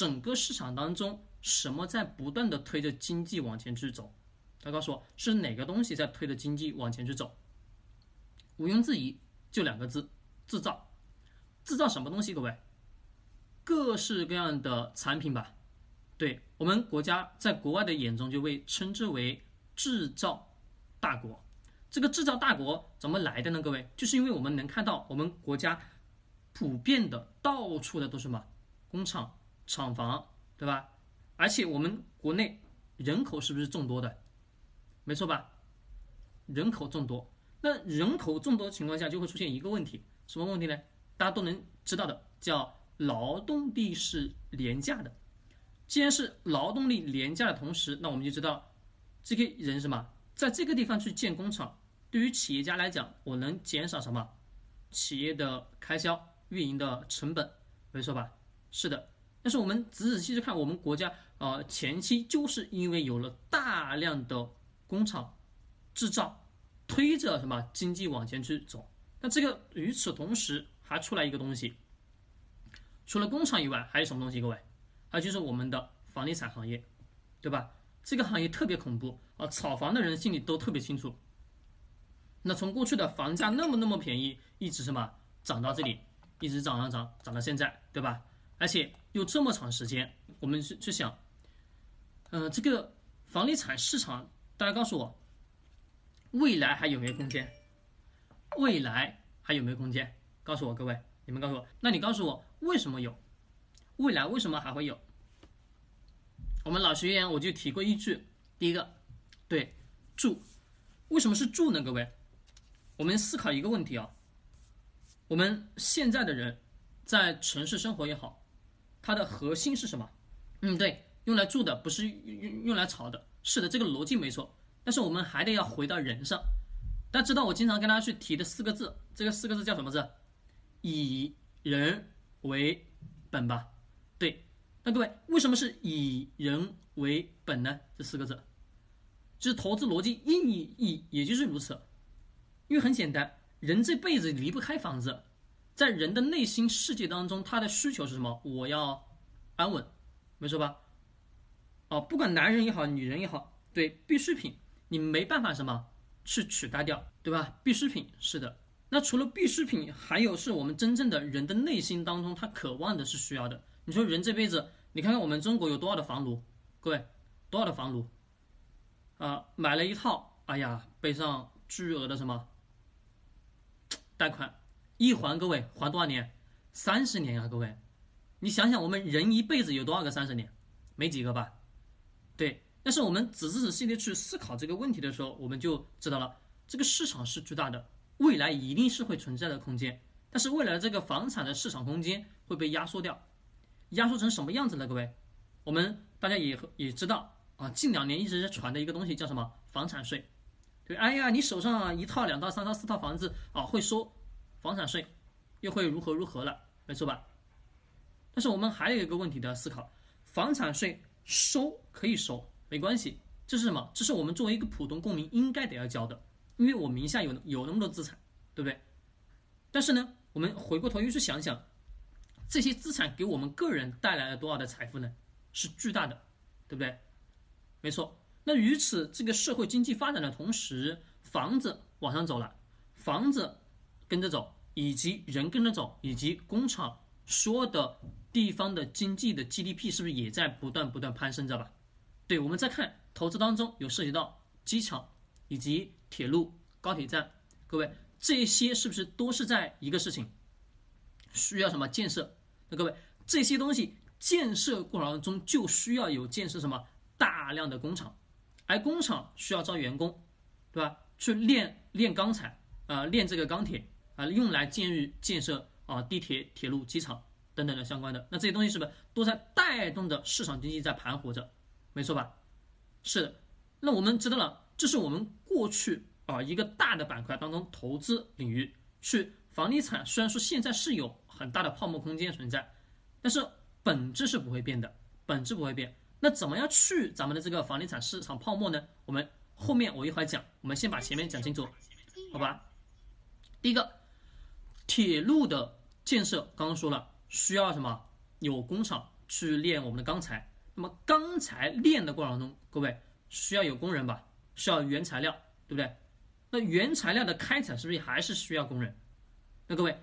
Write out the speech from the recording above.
整个市场当中什么在不断的推着经济往前去走？他告诉我是哪个东西在推着经济往前去走？毋庸置疑，就两个字：制造。制造什么东西？各位，各式各样的产品吧。对我们国家在国外的眼中就被称之为制造大国。这个制造大国怎么来的呢？各位，就是因为我们能看到我们国家普遍的到处的都是什么工厂、厂房，对吧？而且我们国内人口是不是众多的？没错吧？人口众多，那人口众多的情况下就会出现一个问题，什么问题呢？大家都能知道的，叫劳动力是廉价的。既然是劳动力廉价的同时，那我们就知道这个人什么，在这个地方去建工厂，对于企业家来讲，我能减少什么？企业的开销、运营的成本，没错吧？是的。但是我们仔仔细细看，我们国家啊，前期就是因为有了大量的工厂制造，推着什么经济往前去走。那这个与此同时还出来一个东西，除了工厂以外，还有什么东西？各位？还有就是我们的房地产行业，对吧？这个行业特别恐怖啊！炒房的人心里都特别清楚。那从过去的房价那么那么便宜，一直什么涨到这里，一直涨涨涨涨到现在，对吧？而且又这么长时间，我们去去想，呃，这个房地产市场，大家告诉我，未来还有没有空间？未来还有没有空间？告诉我，各位，你们告诉我。那你告诉我，为什么有？未来为什么还会有？我们老学员我就提过一句，第一个，对，住，为什么是住呢？各位，我们思考一个问题啊，我们现在的人在城市生活也好，它的核心是什么？嗯，对，用来住的，不是用用来炒的。是的，这个逻辑没错。但是我们还得要回到人上。大家知道我经常跟大家去提的四个字，这个四个字叫什么字？以人为本吧。对，那各位为什么是以人为本呢？这四个字，就是投资逻辑意义也就是如此。因为很简单，人这辈子离不开房子，在人的内心世界当中，他的需求是什么？我要安稳，没错吧？哦，不管男人也好，女人也好，对，必需品你没办法什么去取代掉，对吧？必需品是的。那除了必需品，还有是我们真正的人的内心当中，他渴望的是需要的。你说人这辈子，你看看我们中国有多少的房奴，各位，多少的房奴，啊，买了一套，哎呀，背上巨额的什么贷款，一还各位还多少年？三十年啊，各位，你想想我们人一辈子有多少个三十年？没几个吧？对，但是我们仔仔细细的去思考这个问题的时候，我们就知道了，这个市场是巨大的，未来一定是会存在的空间，但是未来这个房产的市场空间会被压缩掉。压缩成什么样子了？各位，我们大家也也知道啊，近两年一直在传的一个东西叫什么房产税？对，哎呀，你手上一套、两套、三套、四套房子啊，会收房产税，又会如何如何了，没错吧？但是我们还有一个问题的思考：房产税收可以收，没关系，这是什么？这是我们作为一个普通公民应该得要交的，因为我名下有有那么多资产，对不对？但是呢，我们回过头又去想想。这些资产给我们个人带来了多少的财富呢？是巨大的，对不对？没错。那与此这个社会经济发展的同时，房子往上走了，房子跟着走，以及人跟着走，以及工厂说的地方的经济的 GDP 是不是也在不断不断攀升着吧？对，我们再看投资当中有涉及到机场以及铁路、高铁站，各位这些是不是都是在一个事情需要什么建设？那各位，这些东西建设过程中就需要有建设什么大量的工厂，而工厂需要招员工，对吧？去炼炼钢材啊，炼这个钢铁啊，用来建于建设啊地铁、铁路、机场等等的相关的。那这些东西是不是都在带动着市场经济在盘活着？没错吧？是的。那我们知道了，这是我们过去啊一个大的板块当中投资领域去房地产，虽然说现在是有。很大的泡沫空间存在，但是本质是不会变的，本质不会变。那怎么样去咱们的这个房地产市场泡沫呢？我们后面我一会儿讲，我们先把前面讲清楚，好吧？第一个，铁路的建设刚刚说了，需要什么？有工厂去炼我们的钢材。那么钢材炼的过程中，各位需要有工人吧？需要原材料，对不对？那原材料的开采是不是还是需要工人？那各位